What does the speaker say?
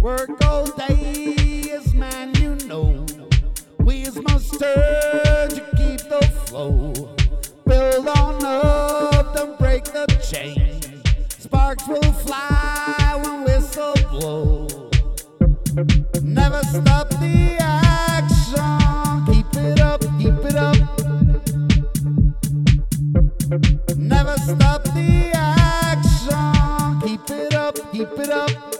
Work all day is man, you know. We is mustard to keep the flow. Build on up, don't break the chain. Sparks will fly. keep it up.